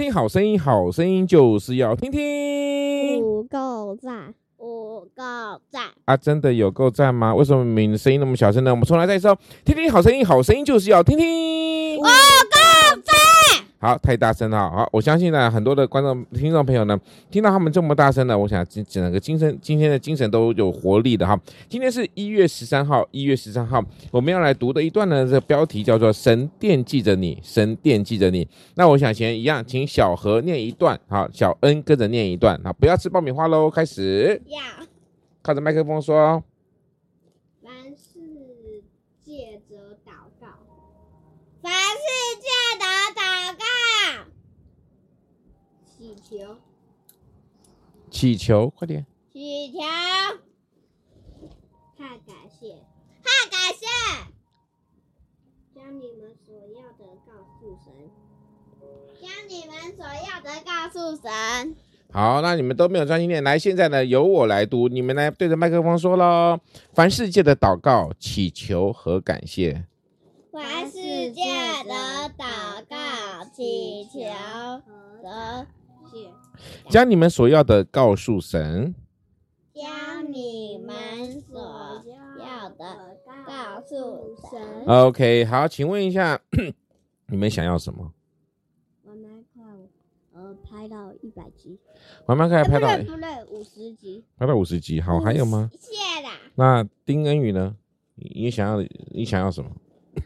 听好声音，好声音就是要听听。不够赞，不够赞啊！真的有够赞吗？为什么你的声音那么小声呢？我们重来再一次哦，听听好声音，好声音就是要听听。好，太大声了。好，我相信呢，很多的观众、听众朋友呢，听到他们这么大声呢，我想整个精神、今天的精神都有活力的哈。今天是一月十三号，一月十三号，我们要来读的一段呢，这个标题叫做“神惦记着你，神惦记着你”。那我想先一样，请小何念一段，好，小恩跟着念一段，好，不要吃爆米花喽，开始。要靠着麦克风说。凡事借着祷告，凡事借着祷告。祈求，祈求，快点！祈求，太感谢，太感谢！将你们所要的告诉神，将你们所要的告诉神。好，那你们都没有专心念，来，现在呢，由我来读，你们来对着麦克风说喽。凡世界的祷告、祈求和感谢，凡世界的祷告、祈求和。将你们所要的告诉神，将你们所要的告诉神。OK，好，请问一下，你们想要什么？我们快呃拍到一百集，慢慢开始拍到，不对，五十集，拍到五十集。好，还有吗？谢啦。那丁恩宇呢？你想要你想要什么？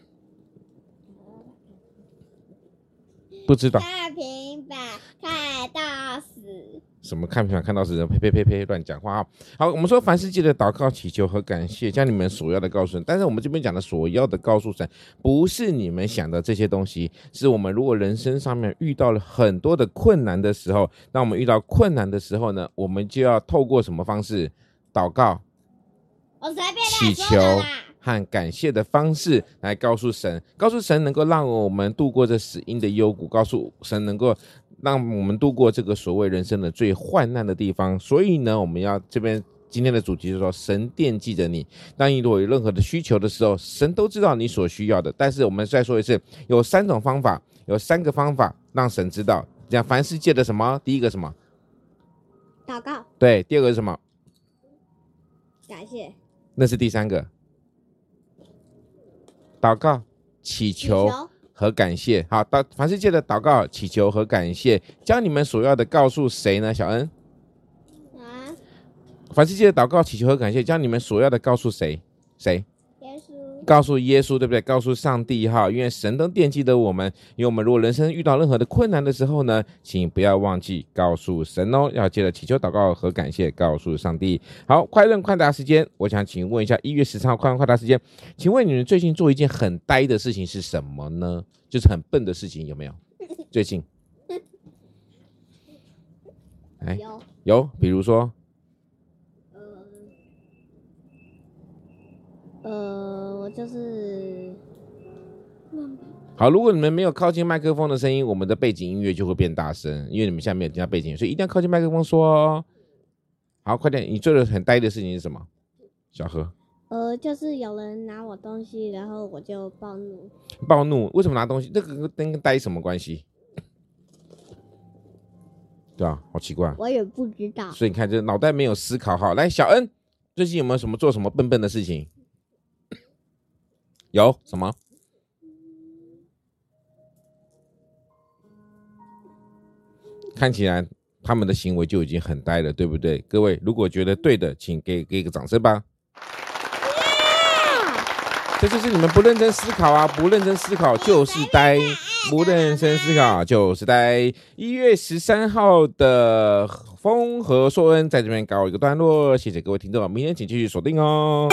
不知道。看到死。什么看平板看到死人？呸呸呸呸！乱讲话啊！好，我们说凡事记得祷告、祈求和感谢，将你们所要的告诉神。但是我们这边讲的所要的告诉神，不是你们想的这些东西。是我们如果人生上面遇到了很多的困难的时候，当我们遇到困难的时候呢，我们就要透过什么方式？祷告、我随便祈求。和感谢的方式来告诉神，告诉神能够让我们度过这死因的幽谷，告诉神能够让我们度过这个所谓人生的最患难的地方。所以呢，我们要这边今天的主题是说，神惦记着你。当你如果有任何的需求的时候，神都知道你所需要的。但是我们再说一次，有三种方法，有三个方法让神知道。讲凡世界的什么？第一个什么？祷告。对，第二个是什么？感谢。那是第三个。祷告、祈求和感谢，好，祷凡世界的祷告、祈求和感谢，将你们所要的告诉谁呢？小恩，啊，凡世界的祷告、祈求和感谢，将你们所要的告诉谁？谁？告诉耶稣，对不对？告诉上帝哈，因为神都惦记着我们。因为我们如果人生遇到任何的困难的时候呢，请不要忘记告诉神哦，要记得祈求、祷告和感谢，告诉上帝。好，快问快答时间，我想请问一下，一月十三号快问快答时间，请问你们最近做一件很呆的事情是什么呢？就是很笨的事情，有没有？最近，哎，有，有，比如说。呃，我就是好。如果你们没有靠近麦克风的声音，我们的背景音乐就会变大声，因为你们现在没有听到背景，所以一定要靠近麦克风说哦。好，快点！你做的很呆的事情是什么？小何？呃，就是有人拿我东西，然后我就暴怒。暴怒？为什么拿东西？这个跟跟呆什么关系？对啊，好奇怪。我也不知道。所以你看，这脑袋没有思考好。来，小恩，最近有没有什么做什么笨笨的事情？有什么？看起来他们的行为就已经很呆了，对不对？各位，如果觉得对的，请给给一个掌声吧。这就是你们不认真思考啊！不认真思考就是呆，不认真思考就是呆。一月十三号的风和硕恩在这边告一个段落，谢谢各位听众，明天请继续锁定哦。